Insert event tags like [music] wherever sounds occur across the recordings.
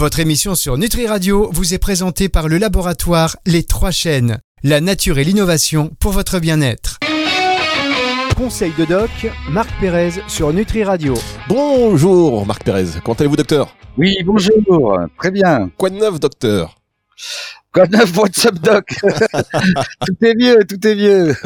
Votre émission sur Nutri Radio vous est présentée par le laboratoire Les Trois Chaînes, la nature et l'innovation pour votre bien-être. Conseil de doc, Marc Pérez sur Nutri Radio. Bonjour Marc Pérez, comment allez-vous docteur? Oui, bonjour, très bien. Quoi de neuf docteur? Neuf, what's up, doc Tout est vieux, tout est vieux.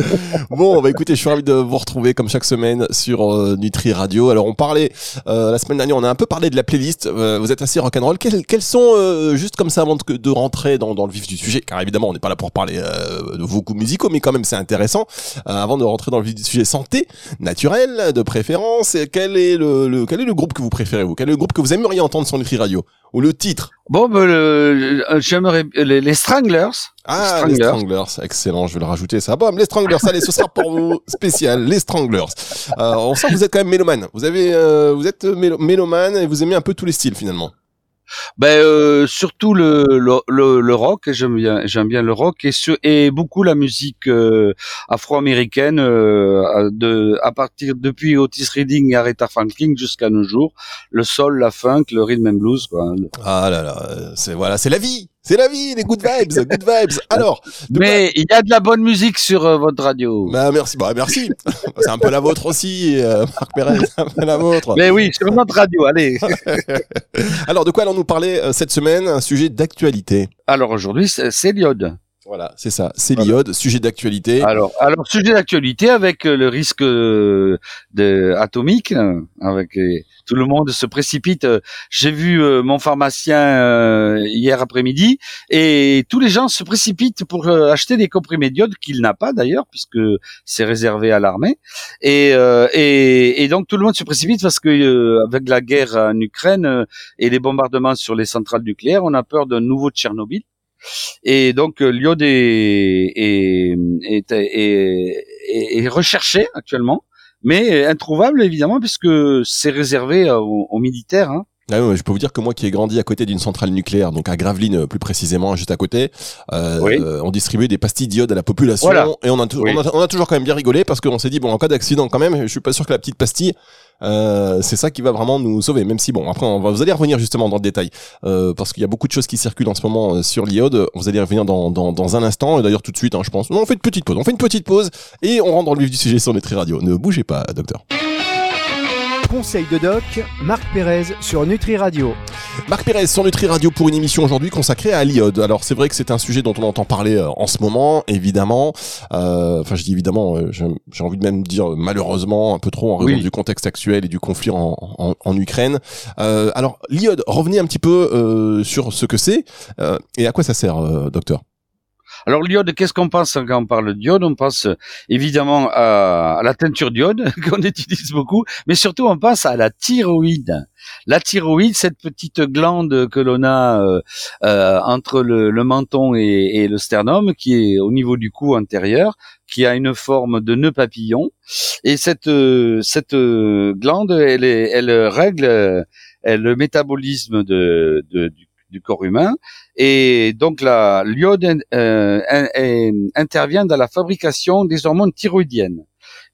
bon, bah écoutez, je suis ravi de vous retrouver comme chaque semaine sur euh, Nutri Radio. Alors, on parlait euh, la semaine dernière, on a un peu parlé de la playlist. Euh, vous êtes assez rock'n'roll. Quels, quels sont juste comme ça avant de, de rentrer dans, dans, le vif du sujet, car évidemment, on n'est pas là pour parler de vos goûts musicaux, mais quand même c'est intéressant. avant de rentrer dans le vif du sujet, santé naturelle de préférence. Quel est le, le, quel est le groupe que vous préférez vous? Quel est le groupe que vous aimeriez entendre sur Nutri Radio? Ou le titre Bon, ben, j'aimerais les, les, Stranglers. Ah, les Stranglers, excellent. Je vais le rajouter ça. Bon, les Stranglers, allez, ce sera pour vous spécial, les Stranglers. Euh, on sent que vous êtes quand même mélomane. Vous avez, euh, vous êtes mélomane et vous aimez un peu tous les styles finalement. Ben euh, surtout le, le, le, rock, j'aime bien j'aime bien le rock et et beaucoup la musique euh, afro-américaine euh, de à partir depuis Otis Redding et Aretha Franklin jusqu'à nos jours, le soul, la funk, le rhythm and blues quoi. Ah là là, c'est voilà, c'est la vie. C'est la vie, les good vibes, [laughs] good vibes. Alors, mais il y a de la bonne musique sur euh, votre radio. Bah merci, bah merci. [laughs] c'est un peu la vôtre aussi, euh, Marc Perez, c'est un peu la vôtre. Mais oui, sur notre radio, allez. [laughs] Alors, de quoi allons-nous parler euh, cette semaine? Un sujet d'actualité. Alors aujourd'hui, c'est l'iode. Voilà, c'est ça, c'est l'iode, sujet d'actualité. Alors, alors sujet d'actualité avec euh, le risque euh, de atomique, euh, avec tout le monde se précipite. J'ai vu mon pharmacien hier après-midi et tous les gens se précipitent pour acheter des comprimés d'iode qu'il n'a pas d'ailleurs puisque c'est réservé à l'armée. Et, et, et donc tout le monde se précipite parce que avec la guerre en Ukraine et les bombardements sur les centrales nucléaires, on a peur d'un nouveau Tchernobyl. Et donc euh, l'iode est, est, est, est, recherché actuellement, mais introuvable évidemment puisque c'est réservé aux, militaires. Hein. Ah je peux vous dire que moi qui ai grandi à côté d'une centrale nucléaire, donc à Gravelines euh, plus précisément, juste à côté, euh, on distribuait des pastilles d'iode à la population et on a, on a, on, a, toujours quand même bien rigolé parce qu'on s'est dit bon en cas d'accident quand même, je suis pas sûr que la petite pastille euh, c'est ça qui va vraiment nous sauver. Même si bon, après on va, vous allez revenir justement dans le détail euh, parce qu'il y a beaucoup de choses qui circulent en ce moment euh, sur l'iode. Vous allez revenir dans, dans, dans un instant, et d'ailleurs tout de suite, hein, je pense. On fait une petite pause. On fait une petite pause et on rentre dans le vif du sujet sur Nutri Radio. Ne bougez pas, docteur. Conseil de doc, Marc Pérez sur Nutri Radio. Marc Pérez sur Nutri Radio pour une émission aujourd'hui consacrée à l'iode. Alors c'est vrai que c'est un sujet dont on entend parler euh, en ce moment, évidemment. Euh, enfin je dis évidemment, euh, j'ai envie de même dire malheureusement un peu trop en raison du contexte actuel et du conflit en, en, en Ukraine. alors l'iode, revenez un petit peu sur ce que c'est et à quoi ça sert, docteur? Alors l'iode, qu'est-ce qu'on pense quand on parle d'iode? On pense évidemment à, la teinture d'iode [laughs] qu'on utilise beaucoup, mais surtout on pense à la thyroïde. La thyroïde, cette petite glande que l'on a euh, euh, entre le, menton et, le sternum, qui est au niveau du cou antérieur, qui a une forme de nœud papillon. Et cette cette glande, elle, elle règle le métabolisme de, du du corps humain. Et donc la l'iode euh, intervient dans la fabrication des hormones thyroïdiennes.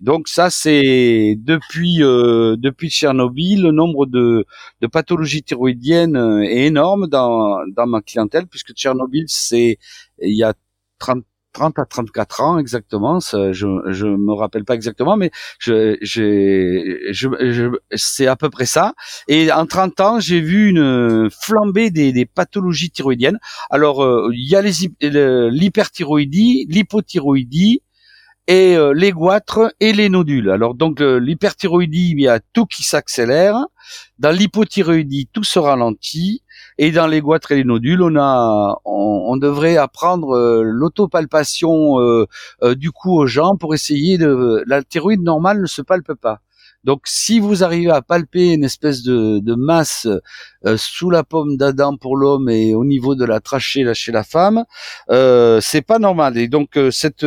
Donc ça, c'est depuis euh, depuis Tchernobyl, le nombre de, de pathologies thyroïdiennes est énorme dans, dans ma clientèle, puisque Tchernobyl, c'est il y a 30 30 à 34 ans exactement, je je me rappelle pas exactement, mais je je, c'est à peu près ça. Et en 30 ans, j'ai vu une flambée des, pathologies thyroïdiennes. Alors euh, il y a l'hyperthyroïdie, l'hypothyroïdie et euh, les goitres et les nodules. Alors donc l'hyperthyroïdie, il y a tout qui s'accélère. Dans l'hypothyroïdie, tout se ralentit. Et dans les goitres et les nodules, on a, on, devrait apprendre euh, l'autopalpation euh, euh, du cou aux gens pour essayer de. La thyroïde normale ne se palpe pas. Donc, si vous arrivez à palper une espèce de, masse sous la pomme d'Adam pour l'homme et au niveau de la trachée là, chez la femme, euh, c'est pas normal. Et donc, cette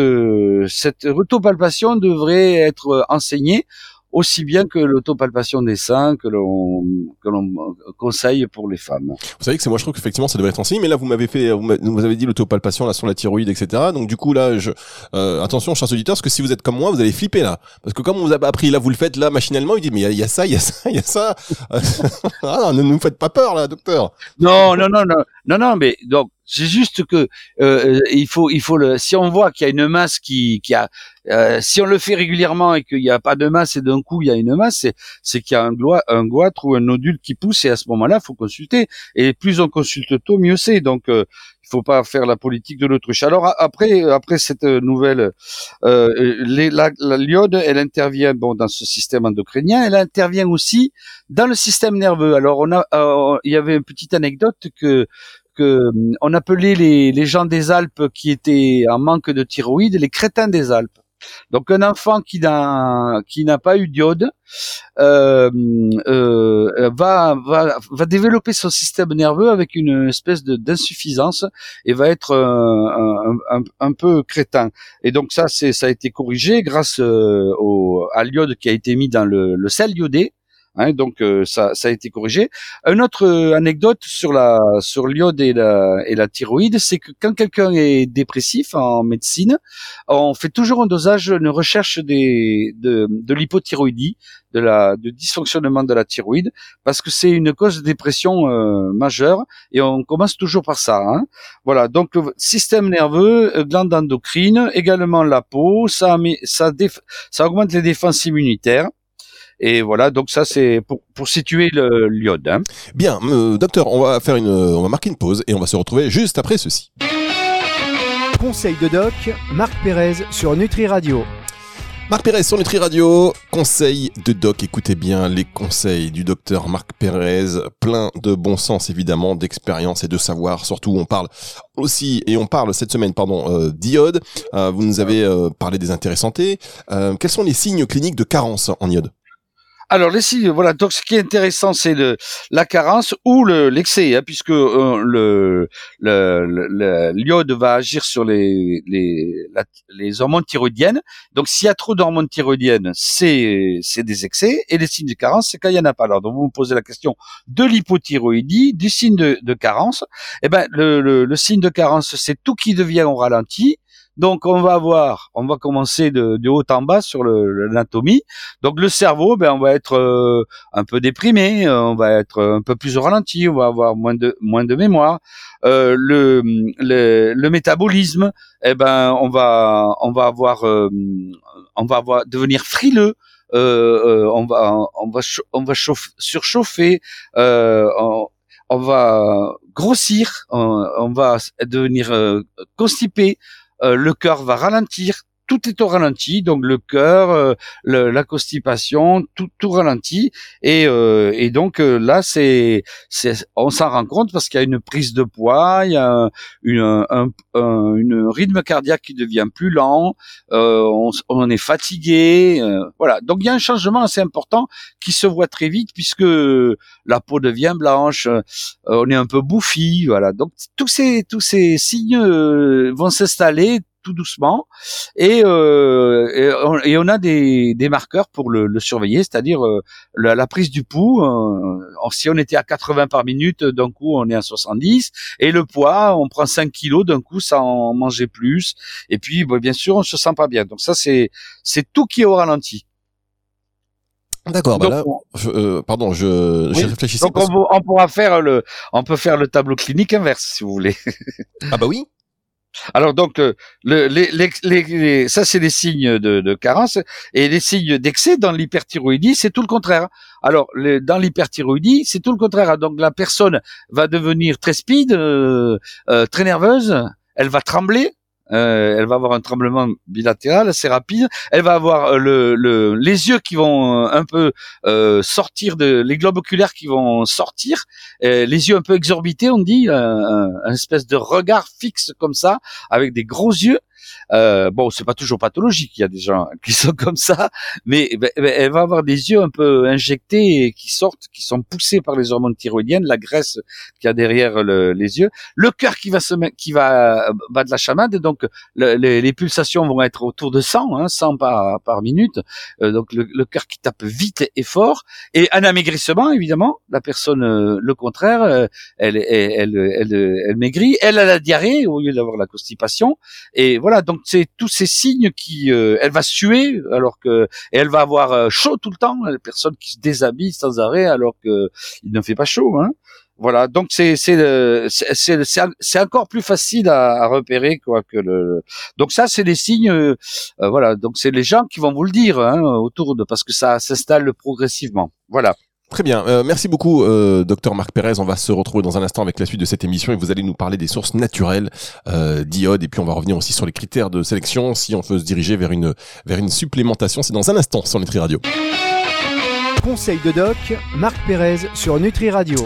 cette autopalpation devrait être enseignée aussi bien que l'autopalpation des seins que l'on que l'on conseille pour les femmes. Vous savez que c'est moi je trouve qu'effectivement ça devrait être enseigné, mais là vous m'avez fait vous avez dit l'autopalpation là sur la thyroïde etc. Donc du coup là je euh, attention chers auditeurs parce que si vous êtes comme moi vous allez flipper là parce que comme on vous a appris là vous le faites là machinalement il dit mais il y, a ça il y a ça il y a ça [laughs] ah, ne nous faites pas peur là docteur. Non non non non non non mais donc c'est juste que euh, il faut, il faut le. Si on voit qu'il y a une masse qui, qui a, euh, si on le fait régulièrement et qu'il n'y a pas de masse et d'un coup il y a une masse, c'est, qu'il y a un, un goitre ou un nodule qui pousse et à ce moment-là, faut consulter. Et plus on consulte tôt, mieux c'est. Donc euh, faut pas faire la politique de l'autruche. Alors après, après cette nouvelle, euh, la, l'iode, elle intervient bon dans ce système endocrinien, elle intervient aussi dans le système nerveux. Alors on a, euh, il y avait une petite anecdote que que on appelait les, les gens des Alpes qui étaient en manque de thyroïde les crétins des Alpes. Donc un enfant qui n'a pas eu d'iode euh, euh, va, développer son système nerveux avec une espèce d'insuffisance et va être un, un, un, peu crétin. Et donc ça c'est ça a été corrigé grâce euh, au à l'iode qui a été mis dans le, le sel iodé Hein, donc euh, ça, a été corrigé. Une autre euh, anecdote sur la sur l'iode et la, et la thyroïde, c'est que quand quelqu'un est dépressif en médecine, on fait toujours un dosage, une recherche de, de l'hypothyroïdie, de la de dysfonctionnement de la thyroïde, parce que c'est une cause de dépression euh, majeure et on commence toujours par ça. Hein. Voilà, donc système nerveux, glande endocrine, également la peau, ça, ça, ça augmente les défenses immunitaires. Et voilà, donc ça c'est pour, pour situer le l'iode. Hein. Bien, euh, docteur, on va faire une, on va marquer une pause et on va se retrouver juste après ceci. Conseil de doc, Marc Pérez sur Nutri Radio. Marc Pérez sur Nutri Radio, conseil de doc, écoutez bien les conseils du docteur Marc Pérez, plein de bon sens évidemment, d'expérience et de savoir, surtout on parle aussi, et on parle cette semaine, pardon, euh, d'iode, euh, vous nous avez parlé des intérêts santé, quels sont les signes cliniques de carence en iode? Alors les signes, voilà. Donc ce qui est intéressant, c'est le, la carence ou le l'excès, hein, puisque euh, le, le, l'iode va agir sur les les, les hormones thyroïdiennes. Donc s'il y a trop d'hormones thyroïdiennes, c'est c'est des excès. Et les signes de carence, c'est quand il y en a pas. Alors donc vous me posez la question de l'hypothyroïdie, du signe de, de carence. Eh ben le, le, le signe de carence, c'est tout qui devient au ralenti donc on va voir, on va commencer de, de haut en bas sur l'anatomie. Donc le cerveau, ben on va être euh, un peu déprimé, euh, on va être un peu plus ralenti, on va avoir moins de moins de mémoire. Euh, le, le, le métabolisme, eh ben on va on va avoir euh, on va avoir devenir frileux. on va on va on va surchauffer, on, on, va grossir, on, on va devenir constipé, euh, le cœur va ralentir, tout est au ralenti, donc le cœur, euh, la constipation, tout, tout ralenti, et, euh, et donc là c'est, on s'en rend compte parce qu'il y a une prise de poids, il y a une, un, un une rythme cardiaque qui devient plus lent, on, on, est fatigué, voilà. Donc il y a un changement assez important qui se voit très vite puisque la peau devient blanche, on est un peu bouffi, voilà. Donc tous ces tous ces signes vont s'installer tout doucement et, euh, et, on, a des, des marqueurs pour le, le surveiller, c'est-à-dire euh, la, prise du pouls. Euh, si on était à 80 par minute, d'un coup on est à 70 et le poids, on prend 5 kilos d'un coup sans manger plus et puis bah, bien sûr on se sent pas bien. Donc ça c'est c'est tout qui est au ralenti. D'accord. Bah je, pardon, je, je réfléchissais. Donc on, on, pourra faire le, on peut faire le tableau clinique inverse si vous voulez. ah bah oui. Alors donc euh, ça c'est les signes de, de, carence et les signes d'excès dans l'hyperthyroïdie c'est tout le contraire. Alors dans l'hyperthyroïdie c'est tout le contraire. Donc la personne va devenir très speed, euh, euh, très nerveuse, elle va trembler, euh, elle va avoir un tremblement bilatéral assez rapide. Elle va avoir euh, le, le, les yeux qui vont euh, un peu sortir de les globes oculaires qui vont sortir, les yeux un peu exorbités, on dit, un, espèce de regard fixe comme ça, avec des gros yeux. Euh, bon, c'est pas toujours pathologique. Il y a des gens [laughs] qui sont comme ça, mais ben, ben, elle va avoir des yeux un peu injectés et qui sortent, qui sont poussés par les hormones thyroïdiennes, la graisse qu'il y a derrière les yeux, le cœur qui va se qui va battre la chamade, donc les, pulsations vont être autour de 100, hein, 100 par minute. Euh, donc le, cœur qui tape vite et fort, et un amaigrissement évidemment. La personne, euh, le contraire, euh, elle, elle, elle, elle, maigrit, elle a la diarrhée au lieu d'avoir la constipation, et voilà. C'est tous ces signes qui, elle va suer alors que, et elle va avoir chaud tout le temps. La personne qui se déshabille sans arrêt alors que il ne fait pas chaud. Hein. Voilà, donc c'est c'est c'est encore plus facile à, repérer quoi que le. Donc ça c'est des signes, euh, voilà. Donc c'est les gens qui vont vous le dire hein, autour de parce que ça s'installe progressivement. Voilà. Très bien, euh, merci beaucoup, euh, docteur Marc Pérez. On va se retrouver dans un instant avec la suite de cette émission et vous allez nous parler des sources naturelles euh, d'iode et puis on va revenir aussi sur les critères de sélection si on veut se diriger vers une vers une supplémentation. C'est dans un instant sur Nutri Radio. Conseil de doc, Marc Pérez sur Nutri Radio.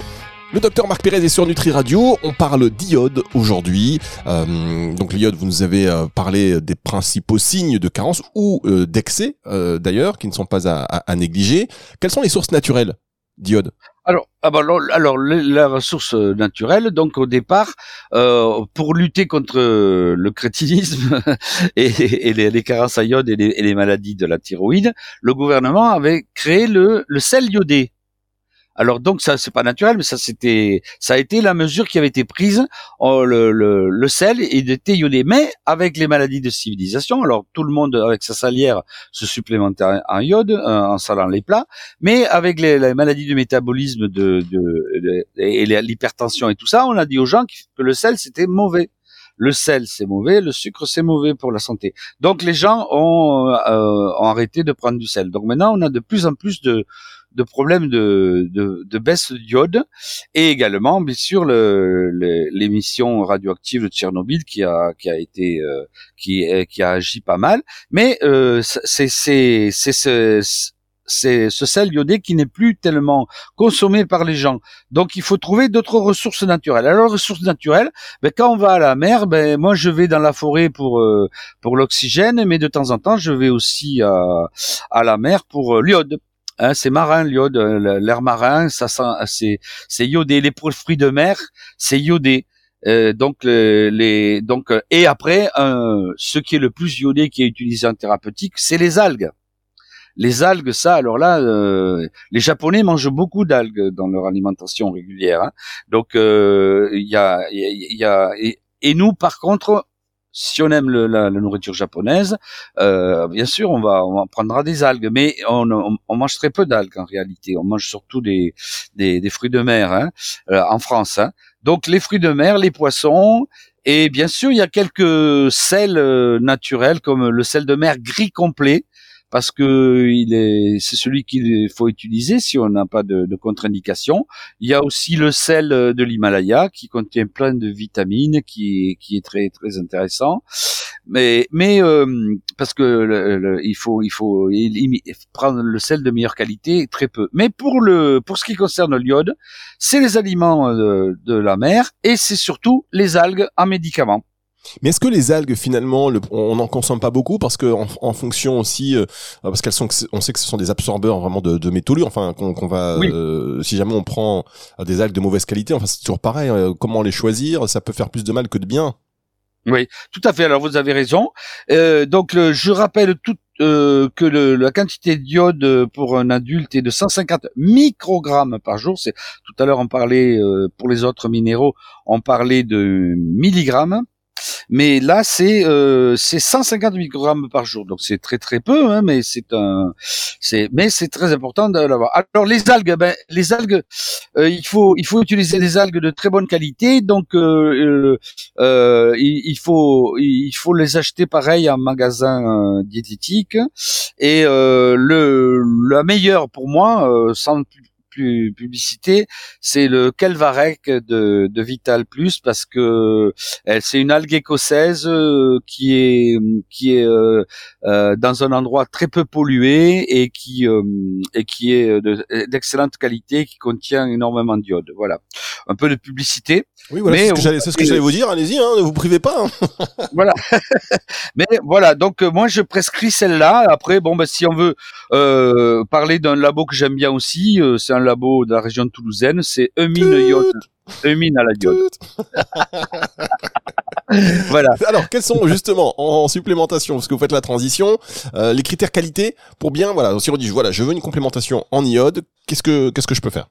Le docteur Marc Pérez est sur Nutri Radio. On parle d'iode aujourd'hui. Euh, donc l'iode, vous nous avez euh, parlé des principaux signes de carence ou euh, d'excès d'ailleurs, qui ne sont pas à, négliger. Quelles sont les sources naturelles d'iode alors, ah bah, alors, la ressource naturelle, donc au départ, pour lutter contre le crétinisme [laughs] et, les, carences à et les, maladies de la thyroïde, le gouvernement avait créé le sel iodé. Alors donc ça c'est pas naturel, mais ça c'était ça a été la mesure qui avait été prise. Le, le, le sel était iodé, mais avec les maladies de civilisation. Alors tout le monde avec sa salière se supplémentait en iode euh, en salant les plats, mais avec les, maladies du métabolisme de, de, et l'hypertension et tout ça, on a dit aux gens que le sel c'était mauvais le sel c'est mauvais, le sucre c'est mauvais pour la santé. Donc les gens ont, euh, ont, arrêté de prendre du sel. Donc maintenant on a de plus en plus de, de problèmes de, de, de baisse d'iode et également bien sûr l'émission radioactive de Tchernobyl qui a qui a été euh, qui qui a agi pas mal mais euh, c'est c'est ce sel iodé qui n'est plus tellement consommé par les gens. Donc il faut trouver d'autres ressources naturelles. Alors ressources naturelles, ben, quand on va à la mer, ben moi je vais dans la forêt pour euh, pour l'oxygène, mais de temps en temps je vais aussi à, à la mer pour l'iode. Hein, c'est marin, l'iode, euh, l'air marin, ça c'est c'est iodé. Les fruits de mer, c'est iodé. Euh, donc les donc euh, et après ce qui est le plus iodé qui est utilisé en thérapeutique, c'est les algues. Les algues, ça, alors là, les Japonais mangent beaucoup d'algues dans leur alimentation régulière. Hein. Donc il y a, y a et, nous, par contre, si on aime la, nourriture japonaise, euh, bien sûr, on va, on prendra des algues, mais on, on, mange très peu d'algues en réalité. On mange surtout des, des, fruits de mer hein, euh, en France. Hein. Donc les fruits de mer, les poissons, et bien sûr, il y a quelques sels euh, naturels comme le sel de mer gris complet parce que il est, c'est celui qu'il faut utiliser si on n'a pas de, contre-indication. Il y a aussi le sel de l'Himalaya qui contient plein de vitamines, qui, est très très intéressant. Mais mais euh, parce que il faut il faut prendre le sel de meilleure qualité très peu. Mais pour le pour ce qui concerne l'iode, c'est les aliments de, de la mer et c'est surtout les algues en médicaments. Mais est-ce que les algues finalement, on n'en consomme pas beaucoup parce que en, fonction aussi, euh, parce qu'elles sont, on sait que ce sont des absorbeurs vraiment de, de métaux lourds. Enfin, qu'on va, euh, si jamais on prend des algues de mauvaise qualité, enfin c'est toujours pareil. Euh, comment les choisir Ça peut faire plus de mal que de bien. Oui, tout à fait. Alors vous avez raison. donc je rappelle tout, que le, la quantité d'iode pour un adulte est de 150 microgrammes par jour. C'est tout à l'heure on parlait pour les autres minéraux, on parlait de milligrammes. Mais là, c'est euh, c'est 150 microgrammes par jour, donc c'est très très peu, hein, mais c'est un, c'est mais c'est très important de l'avoir. Alors les algues, ben les algues, euh, il faut il faut utiliser des algues de très bonne qualité, donc euh, euh il, faut il faut les acheter pareil en magasin diététique. Et le la meilleure pour moi, sans publicité, c'est le Kelvarec de, de Vital Plus parce que c'est une algue écossaise qui est qui est dans un endroit très peu pollué et qui et qui est d'excellente qualité, qui contient énormément d'iode. Voilà, un peu de publicité. Oui, voilà, c'est ce que j'allais vous dire. Allez-y, hein, ne vous privez pas. Hein. [laughs] voilà. [laughs] Mais voilà, donc moi je prescris celle-là. Après, bon, bah, si on veut euh, parler d'un labo que j'aime bien aussi, euh, c'est un labo de la région toulousaine, c'est Eumine Iode. Eumine à la diode. [laughs] voilà. Alors, quels sont justement en, supplémentation, parce que vous faites la transition, euh, les critères qualité pour bien, voilà, si on dit voilà, je veux une complémentation en iode, qu'est-ce que qu'est-ce que je peux faire?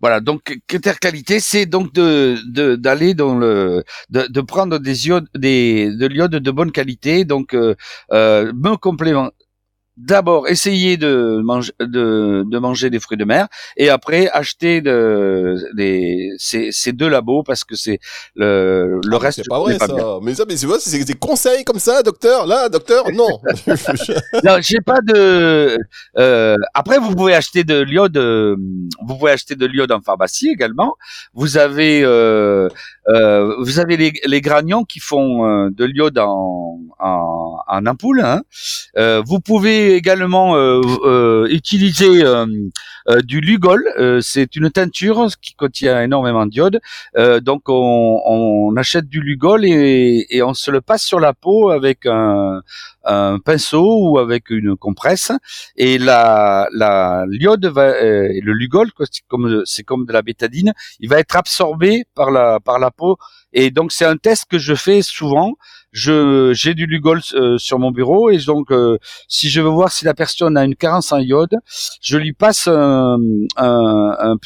Voilà, donc critère qualité, c'est donc de d'aller dans le de, de, prendre des iodes, des de l'iode de bonne qualité, donc euh, euh, me complément d'abord essayer de manger de, de, manger des fruits de mer et après acheter de, des, ces, ces deux labos parce que c'est le, le ah, reste c'est pas vrai ça. mais ça mais c'est des conseils comme ça docteur là docteur? Non. [laughs] [laughs] Non j'ai pas de euh, après vous pouvez acheter de l'iode vous pouvez acheter de l'iode en pharmacie également. Vous avez euh, euh, vous avez les, les granions qui font euh, de l'iode en, en, en ampoule hein. Euh, vous pouvez également euh, euh, utiliser euh, du Lugol. c'est une teinture qui contient énormément d'iode. donc on, on, achète du Lugol et, et, on se le passe sur la peau avec un, un pinceau ou avec une compresse. Et la, la l'iode va, le Lugol, comme c'est comme de la bétadine, il va être absorbé par la par la peau. Et donc c'est un test que je fais souvent je j'ai du Lugol euh, sur mon bureau et donc euh, si je veux voir si la personne a une carence en iode, je lui passe un, un,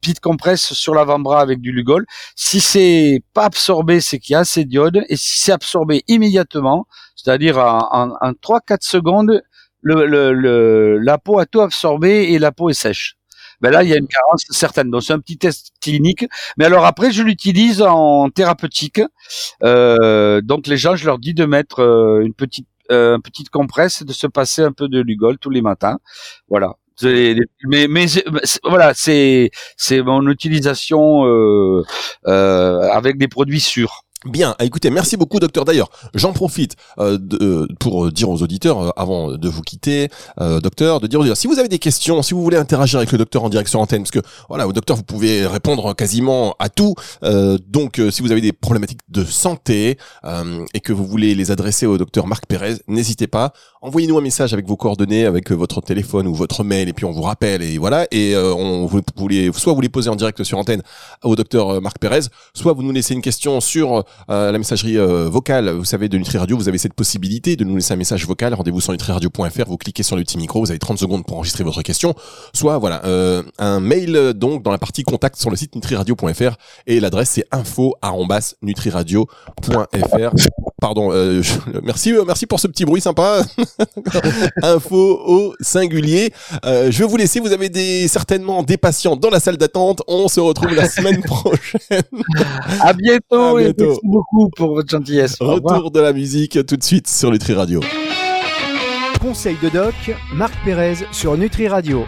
petite compresse sur l'avant-bras avec du Lugol. Si c'est pas absorbé, c'est qu'il y a assez d'iode et si c'est absorbé immédiatement, c'est-à-dire en, en, 3-4 secondes, la peau a tout absorbé et la peau est sèche ben là il y a une carence certaine. Donc c'est un petit test clinique. Mais alors après je l'utilise en thérapeutique. Euh, donc les gens je leur dis de mettre euh, une petite euh, petite compresse et de se passer un peu de Lugol tous les matins. Voilà. Mais, mais voilà, c'est c'est mon utilisation euh, euh, avec des produits sûrs. Bien, écoutez, merci beaucoup docteur. D'ailleurs, j'en profite euh, euh, pour dire aux auditeurs, euh, avant de vous quitter, docteur, de dire, dire si vous avez des questions, si vous voulez interagir avec le docteur en direct sur antenne, parce que voilà, au docteur, vous pouvez répondre quasiment à tout. donc, si vous avez des problématiques de santé et que vous voulez les adresser au docteur Marc Pérez, n'hésitez pas. Envoyez-nous un message avec vos coordonnées, avec votre téléphone ou votre mail, et puis on vous rappelle, et voilà. Et on vous, voulez, soit vous les posez en direct sur antenne au docteur Marc Pérez, soit vous nous laissez une question sur euh, la messagerie euh, vocale, vous savez, de Nutri Radio, vous avez cette possibilité de nous laisser un message vocal. Rendez-vous sur nutriradio.fr, vous cliquez sur le petit micro, vous avez 30 secondes pour enregistrer votre question. Soit, voilà, euh, un mail donc dans la partie contact sur le site nutriradio.fr et l'adresse c'est info@nutriradio.fr. Pardon, merci, merci pour ce petit bruit sympa. [laughs] [laughs] info au singulier. je vais vous laisser. Vous avez des certainement des patients dans la salle d'attente. On se retrouve la semaine [laughs] prochaine. À bientôt. À bientôt beaucoup pour votre gentillesse. Retour de la musique tout de suite sur Nutri Radio. Conseil de doc, Marc Pérez sur Nutri Radio.